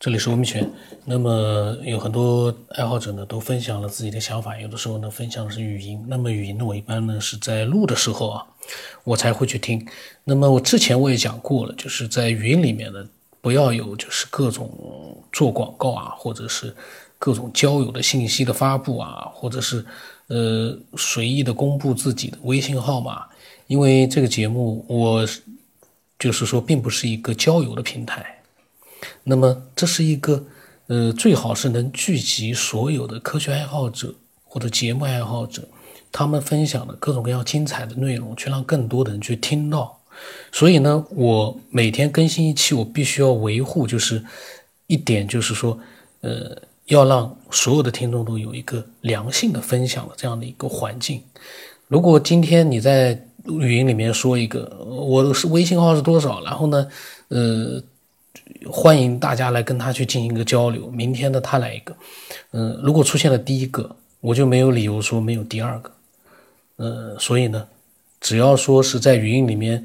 这里是文明圈。那么有很多爱好者呢，都分享了自己的想法。有的时候呢，分享的是语音。那么语音呢，我一般呢是在录的时候啊，我才会去听。那么我之前我也讲过了，就是在语音里面呢，不要有就是各种做广告啊，或者是各种交友的信息的发布啊，或者是呃随意的公布自己的微信号码。因为这个节目我就是说，并不是一个交友的平台。那么这是一个，呃，最好是能聚集所有的科学爱好者或者节目爱好者，他们分享的各种各样精彩的内容，去让更多的人去听到。所以呢，我每天更新一期，我必须要维护，就是一点，就是说，呃，要让所有的听众都有一个良性的分享的这样的一个环境。如果今天你在语音里面说一个，我是微信号是多少，然后呢，呃。欢迎大家来跟他去进行一个交流。明天的他来一个，嗯，如果出现了第一个，我就没有理由说没有第二个，呃，所以呢，只要说是在语音里面，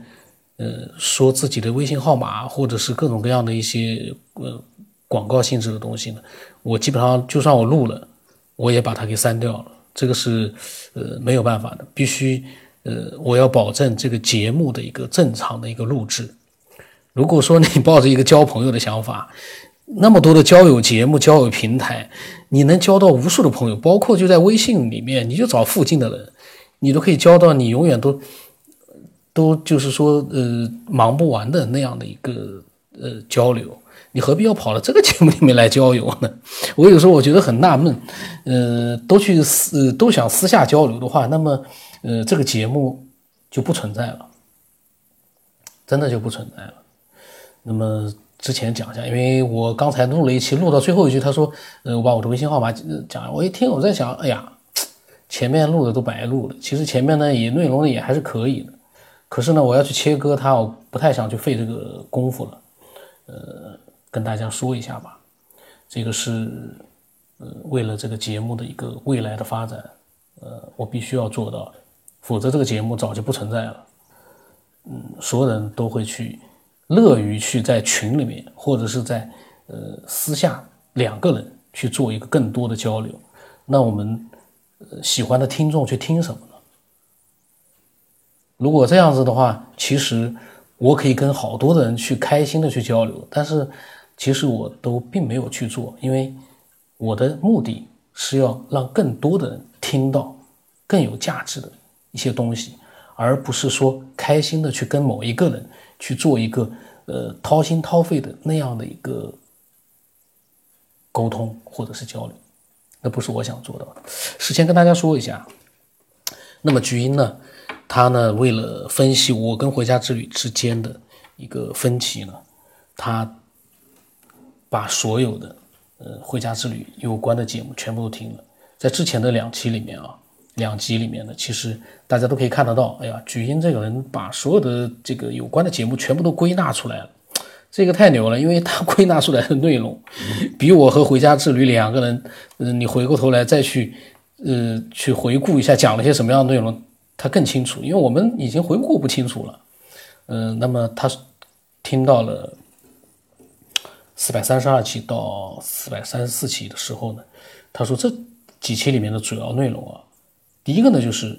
呃，说自己的微信号码或者是各种各样的一些呃广告性质的东西呢，我基本上就算我录了，我也把它给删掉了。这个是呃没有办法的，必须呃我要保证这个节目的一个正常的一个录制。如果说你抱着一个交朋友的想法，那么多的交友节目、交友平台，你能交到无数的朋友，包括就在微信里面，你就找附近的人，你都可以交到你永远都都就是说呃忙不完的那样的一个呃交流，你何必要跑到这个节目里面来交友呢？我有时候我觉得很纳闷，呃，都去私都想私下交流的话，那么呃这个节目就不存在了，真的就不存在了。那么之前讲一下，因为我刚才录了一期，录到最后一句，他说：“呃，我把我的微信号码讲。”我一听，我在想，哎呀，前面录的都白录了。其实前面呢，也内容也还是可以的。可是呢，我要去切割它，我不太想去费这个功夫了。呃，跟大家说一下吧，这个是呃为了这个节目的一个未来的发展，呃，我必须要做到，否则这个节目早就不存在了。嗯，所有人都会去。乐于去在群里面，或者是在呃私下两个人去做一个更多的交流，那我们喜欢的听众去听什么呢？如果这样子的话，其实我可以跟好多的人去开心的去交流，但是其实我都并没有去做，因为我的目的是要让更多的人听到更有价值的一些东西，而不是说开心的去跟某一个人。去做一个呃掏心掏肺的那样的一个沟通或者是交流，那不是我想做的。事先跟大家说一下，那么菊英呢，他呢为了分析我跟回家之旅之间的一个分歧呢，他把所有的呃回家之旅有关的节目全部都听了，在之前的两期里面啊。两集里面的，其实大家都可以看得到，哎呀，举英这个人把所有的这个有关的节目全部都归纳出来了，这个太牛了，因为他 归纳出来的内容，比我和回家之旅两个人，嗯，你回过头来再去，呃，去回顾一下讲了些什么样的内容，他更清楚，因为我们已经回顾不清楚了，嗯，那么他听到了四百三十二期到四百三十四期的时候呢，他说这几期里面的主要内容啊。第一个呢，就是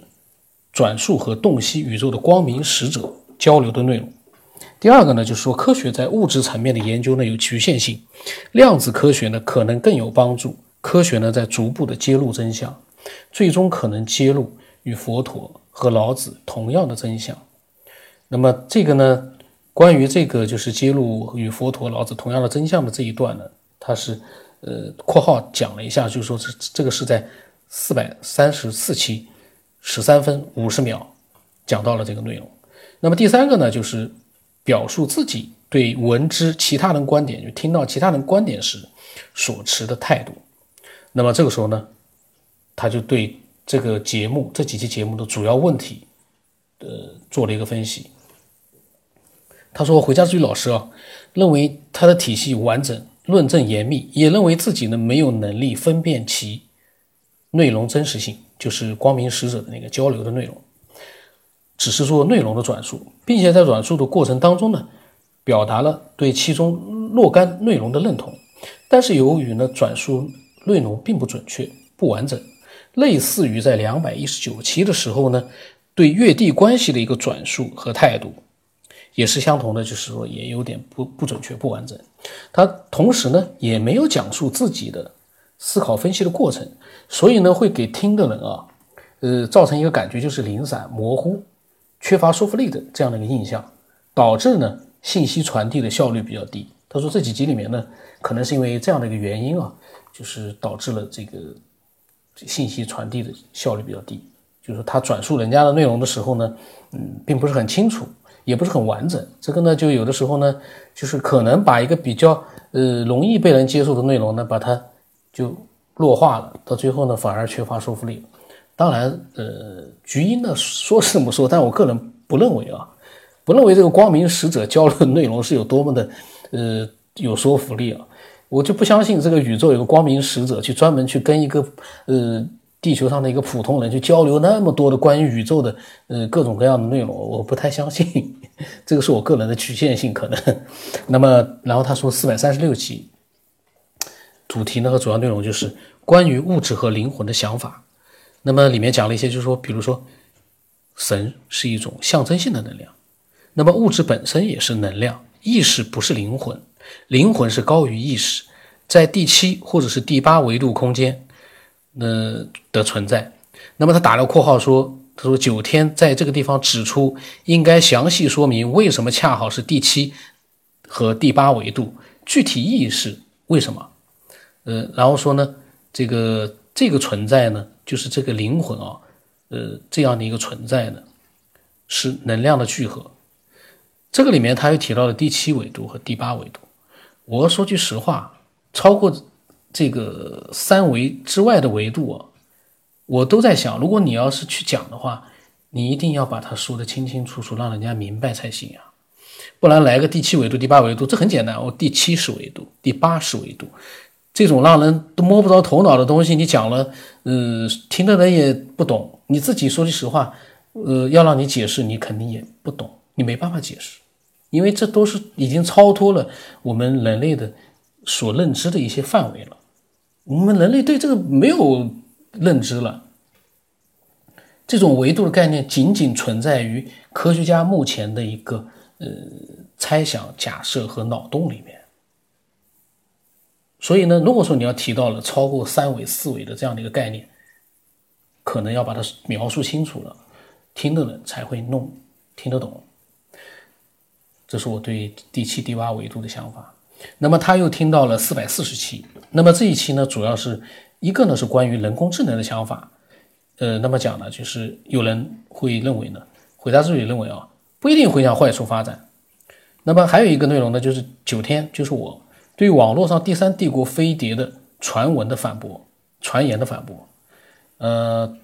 转述和洞悉宇宙的光明使者交流的内容。第二个呢，就是说科学在物质层面的研究呢有局限性，量子科学呢可能更有帮助。科学呢在逐步的揭露真相，最终可能揭露与佛陀和老子同样的真相。那么这个呢，关于这个就是揭露与佛陀、老子同样的真相的这一段呢，它是呃括号讲了一下，就是说这这个是在。四百三十四期，十三分五十秒，讲到了这个内容。那么第三个呢，就是表述自己对闻之其他人观点，就听到其他人观点时所持的态度。那么这个时候呢，他就对这个节目这几期节目的主要问题，呃，做了一个分析。他说：“回家之旅老师啊，认为他的体系完整，论证严密，也认为自己呢没有能力分辨其。”内容真实性就是光明使者的那个交流的内容，只是做内容的转述，并且在转述的过程当中呢，表达了对其中若干内容的认同。但是由于呢转述内容并不准确、不完整，类似于在两百一十九期的时候呢对越地关系的一个转述和态度，也是相同的，就是说也有点不不准确、不完整。他同时呢也没有讲述自己的思考分析的过程，所以呢会给听的人啊，呃造成一个感觉就是零散、模糊、缺乏说服力的这样的一个印象，导致呢信息传递的效率比较低。他说这几集里面呢，可能是因为这样的一个原因啊，就是导致了这个信息传递的效率比较低。就是他转述人家的内容的时候呢，嗯，并不是很清楚，也不是很完整。这个呢，就有的时候呢，就是可能把一个比较呃容易被人接受的内容呢，把它就弱化了，到最后呢，反而缺乏说服力。当然，呃，菊英呢说是这么说，但我个人不认为啊，不认为这个光明使者交流的内容是有多么的。呃，有说服力啊，我就不相信这个宇宙有个光明使者去专门去跟一个呃地球上的一个普通人去交流那么多的关于宇宙的呃各种各样的内容，我不太相信，这个是我个人的局限性可能。那么，然后他说四百三十六期主题呢和主要内容就是关于物质和灵魂的想法，那么里面讲了一些，就是说，比如说神是一种象征性的能量，那么物质本身也是能量。意识不是灵魂，灵魂是高于意识，在第七或者是第八维度空间，呃的存在。那么他打了括号说，他说九天在这个地方指出，应该详细说明为什么恰好是第七和第八维度，具体意义是为什么？呃，然后说呢，这个这个存在呢，就是这个灵魂啊，呃，这样的一个存在呢，是能量的聚合。这个里面他又提到了第七维度和第八维度。我说句实话，超过这个三维之外的维度啊，我都在想，如果你要是去讲的话，你一定要把它说得清清楚楚，让人家明白才行啊。不然来个第七维度、第八维度，这很简单，我第七十维度、第八十维度，这种让人都摸不着头脑的东西，你讲了，呃，听的人也不懂。你自己说句实话，呃，要让你解释，你肯定也不懂，你没办法解释。因为这都是已经超脱了我们人类的所认知的一些范围了，我们人类对这个没有认知了。这种维度的概念仅仅存在于科学家目前的一个呃猜想、假设和脑洞里面。所以呢，如果说你要提到了超过三维、四维的这样的一个概念，可能要把它描述清楚了，听的人才会弄听得懂。这是我对第七、第八维度的想法。那么他又听到了四百四十期。那么这一期呢，主要是一个呢是关于人工智能的想法。呃，那么讲呢，就是有人会认为呢，回答之旅认为啊，不一定会向坏处发展。那么还有一个内容呢，就是九天，就是我对网络上第三帝国飞碟的传闻的反驳、传言的反驳。呃，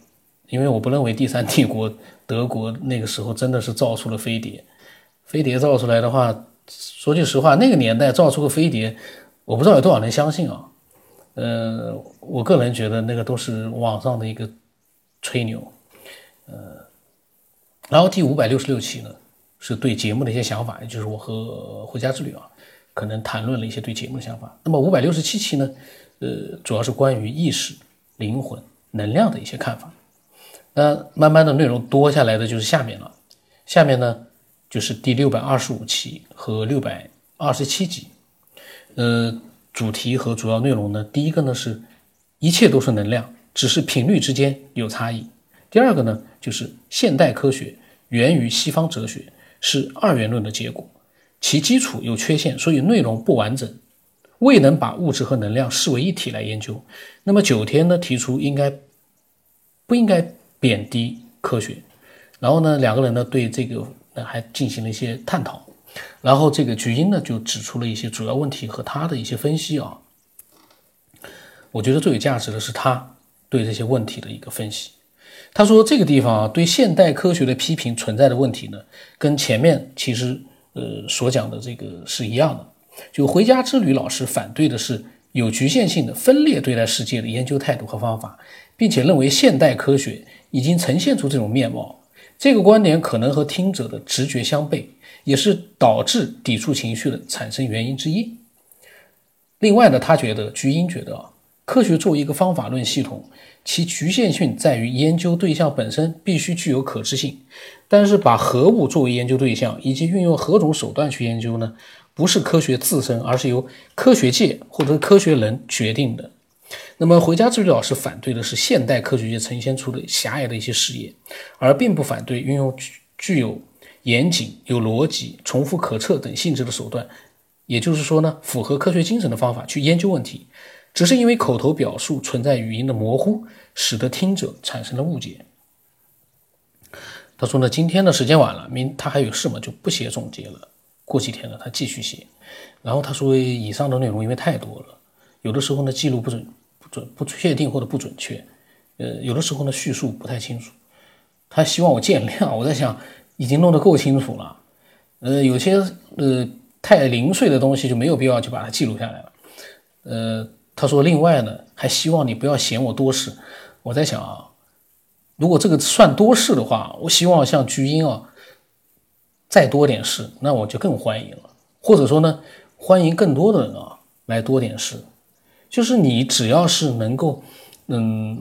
因为我不认为第三帝国德国那个时候真的是造出了飞碟。飞碟造出来的话，说句实话，那个年代造出个飞碟，我不知道有多少人相信啊。呃，我个人觉得那个都是网上的一个吹牛。呃，然后第五百六十六期呢，是对节目的一些想法，也就是我和回家之旅啊，可能谈论了一些对节目的想法。那么五百六十七期呢，呃，主要是关于意识、灵魂、能量的一些看法。那慢慢的内容多下来的就是下面了，下面呢。就是第六百二十五期和六百二十七集，呃，主题和主要内容呢，第一个呢是，一切都是能量，只是频率之间有差异。第二个呢，就是现代科学源于西方哲学，是二元论的结果，其基础有缺陷，所以内容不完整，未能把物质和能量视为一体来研究。那么九天呢提出应该不应该贬低科学，然后呢两个人呢对这个。那还进行了一些探讨，然后这个菊英呢就指出了一些主要问题和他的一些分析啊。我觉得最有价值的是他对这些问题的一个分析。他说这个地方啊对现代科学的批评存在的问题呢，跟前面其实呃所讲的这个是一样的。就回家之旅老师反对的是有局限性的分裂对待世界的研究态度和方法，并且认为现代科学已经呈现出这种面貌。这个观点可能和听者的直觉相悖，也是导致抵触情绪的产生原因之一。另外呢，他觉得菊英觉得啊，科学作为一个方法论系统，其局限性在于研究对象本身必须具有可知性。但是把何物作为研究对象，以及运用何种手段去研究呢？不是科学自身，而是由科学界或者科学人决定的。那么，回家之旅老师反对的是现代科学界呈现出的狭隘的一些视野，而并不反对运用具具有严谨、有逻辑、重复可测等性质的手段，也就是说呢，符合科学精神的方法去研究问题。只是因为口头表述存在语音的模糊，使得听者产生了误解。他说呢，今天的时间晚了，明他还有事嘛，就不写总结了。过几天呢，他继续写。然后他说，以上的内容因为太多了，有的时候呢记录不准。不准不确定或者不准确，呃，有的时候呢叙述不太清楚，他希望我见谅。我在想，已经弄得够清楚了，呃，有些呃太零碎的东西就没有必要去把它记录下来了。呃，他说，另外呢，还希望你不要嫌我多事。我在想啊，如果这个算多事的话，我希望像菊英啊再多点事，那我就更欢迎了。或者说呢，欢迎更多的人啊来多点事。就是你只要是能够，嗯，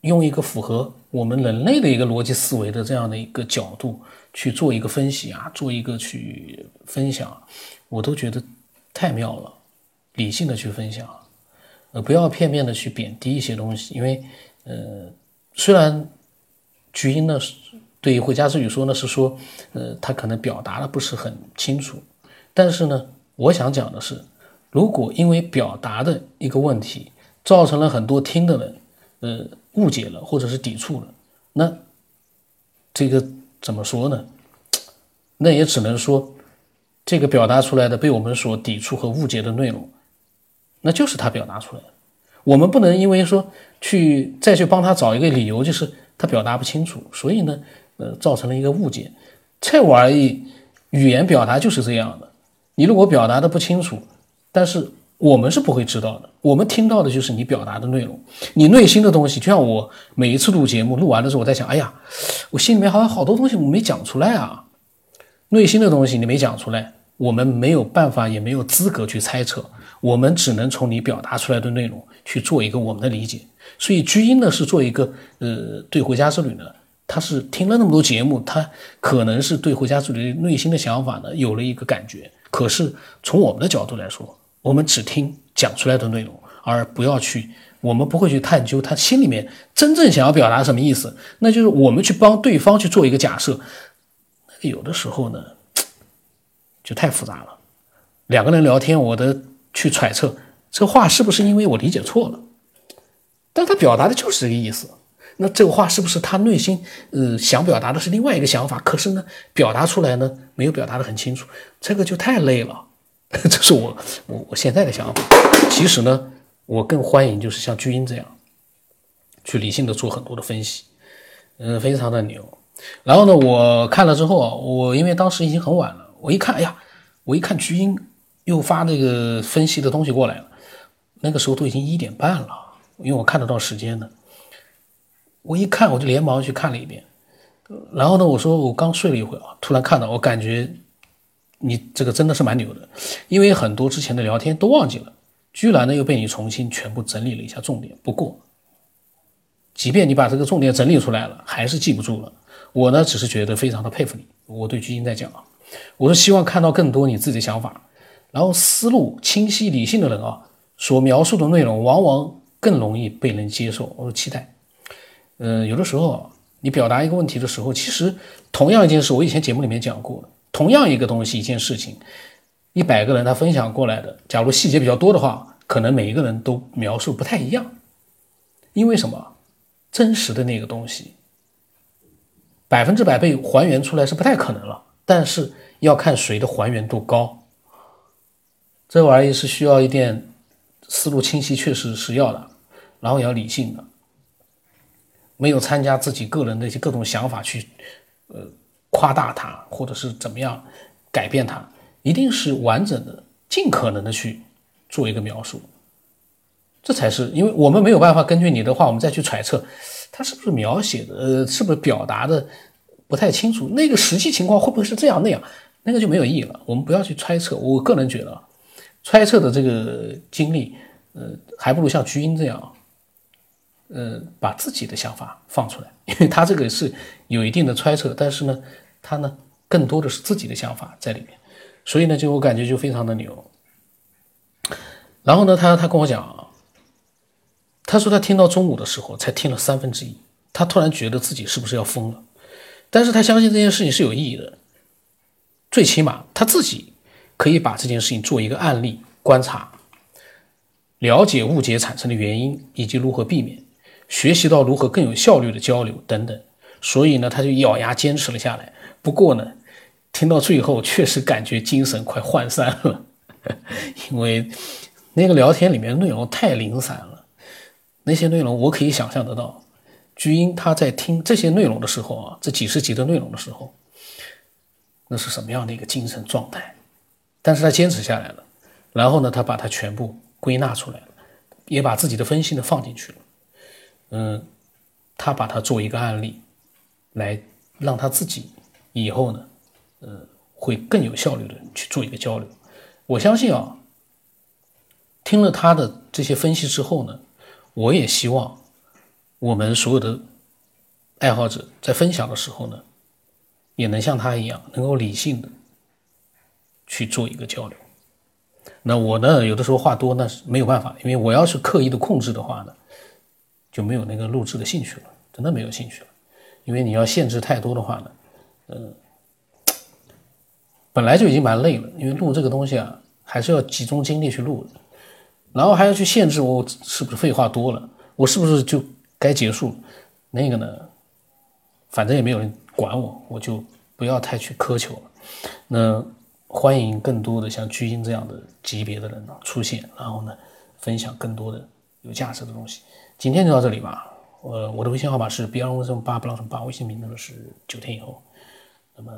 用一个符合我们人类的一个逻辑思维的这样的一个角度去做一个分析啊，做一个去分享，我都觉得太妙了。理性的去分享，呃，不要片面的去贬低一些东西，因为，呃，虽然菊英呢对于回家之语说呢是说，呃，他可能表达的不是很清楚，但是呢，我想讲的是。如果因为表达的一个问题，造成了很多听的人，呃，误解了或者是抵触了，那这个怎么说呢？那也只能说，这个表达出来的被我们所抵触和误解的内容，那就是他表达出来的。我们不能因为说去再去帮他找一个理由，就是他表达不清楚，所以呢，呃，造成了一个误解。在我而言，语言表达就是这样的。你如果表达的不清楚，但是我们是不会知道的，我们听到的就是你表达的内容，你内心的东西。就像我每一次录节目，录完的时候，我在想，哎呀，我心里面好像好多东西我没讲出来啊，内心的东西你没讲出来，我们没有办法，也没有资格去猜测，我们只能从你表达出来的内容去做一个我们的理解。所以居英呢是做一个，呃，对回家之旅呢，他是听了那么多节目，他可能是对回家之旅内心的想法呢有了一个感觉。可是从我们的角度来说，我们只听讲出来的内容，而不要去，我们不会去探究他心里面真正想要表达什么意思。那就是我们去帮对方去做一个假设，有的时候呢，就太复杂了。两个人聊天，我的去揣测这话是不是因为我理解错了，但他表达的就是这个意思。那这个话是不是他内心呃想表达的是另外一个想法？可是呢，表达出来呢没有表达的很清楚，这个就太累了。这是我我我现在的想法。其实呢，我更欢迎就是像巨婴这样，去理性的做很多的分析，嗯，非常的牛。然后呢，我看了之后，我因为当时已经很晚了，我一看，哎呀，我一看巨婴又发那个分析的东西过来了，那个时候都已经一点半了，因为我看得到时间的。我一看，我就连忙去看了一遍。然后呢，我说我刚睡了一会啊，突然看到，我感觉。你这个真的是蛮牛的，因为很多之前的聊天都忘记了，居然呢又被你重新全部整理了一下重点。不过，即便你把这个重点整理出来了，还是记不住了。我呢只是觉得非常的佩服你。我对居英在讲啊，我是希望看到更多你自己的想法，然后思路清晰理性的人啊，所描述的内容往往更容易被人接受。我期待。嗯，有的时候你表达一个问题的时候，其实同样一件事，我以前节目里面讲过。同样一个东西，一件事情，一百个人他分享过来的，假如细节比较多的话，可能每一个人都描述不太一样。因为什么？真实的那个东西，百分之百被还原出来是不太可能了。但是要看谁的还原度高。这玩意是需要一点思路清晰，确实是要的，然后也要理性的，没有参加自己个人的一些各种想法去，呃。夸大它，或者是怎么样改变它，一定是完整的，尽可能的去做一个描述，这才是因为我们没有办法根据你的话，我们再去揣测他是不是描写的，呃，是不是表达的不太清楚，那个实际情况会不会是这样那样，那个就没有意义了。我们不要去猜测。我个人觉得，揣测的这个经历，呃，还不如像菊英这样，呃，把自己的想法放出来，因为他这个是有一定的揣测，但是呢，他呢更多的是自己的想法在里面，所以呢，就我感觉就非常的牛。然后呢，他他跟我讲，他说他听到中午的时候才听了三分之一，他突然觉得自己是不是要疯了，但是他相信这件事情是有意义的，最起码他自己。可以把这件事情做一个案例观察，了解误解产生的原因以及如何避免，学习到如何更有效率的交流等等。所以呢，他就咬牙坚持了下来。不过呢，听到最后确实感觉精神快涣散了，因为那个聊天里面内容太零散了。那些内容我可以想象得到，菊英他在听这些内容的时候啊，这几十集的内容的时候，那是什么样的一个精神状态？但是他坚持下来了，然后呢，他把它全部归纳出来了，也把自己的分析呢放进去了。嗯，他把它做一个案例，来让他自己以后呢，呃，会更有效率的去做一个交流。我相信啊，听了他的这些分析之后呢，我也希望我们所有的爱好者在分享的时候呢，也能像他一样，能够理性的。去做一个交流，那我呢，有的时候话多那是没有办法，因为我要是刻意的控制的话呢，就没有那个录制的兴趣了，真的没有兴趣了，因为你要限制太多的话呢，嗯，本来就已经蛮累了，因为录这个东西啊，还是要集中精力去录，然后还要去限制我是不是废话多了，我是不是就该结束，那个呢，反正也没有人管我，我就不要太去苛求了，那。欢迎更多的像巨星这样的级别的人呢出现，然后呢，分享更多的有价值的东西。今天就到这里吧。呃，我的微信号码是 b 二 o 什么八不 l 什么八，微信名字是九天以后。那么。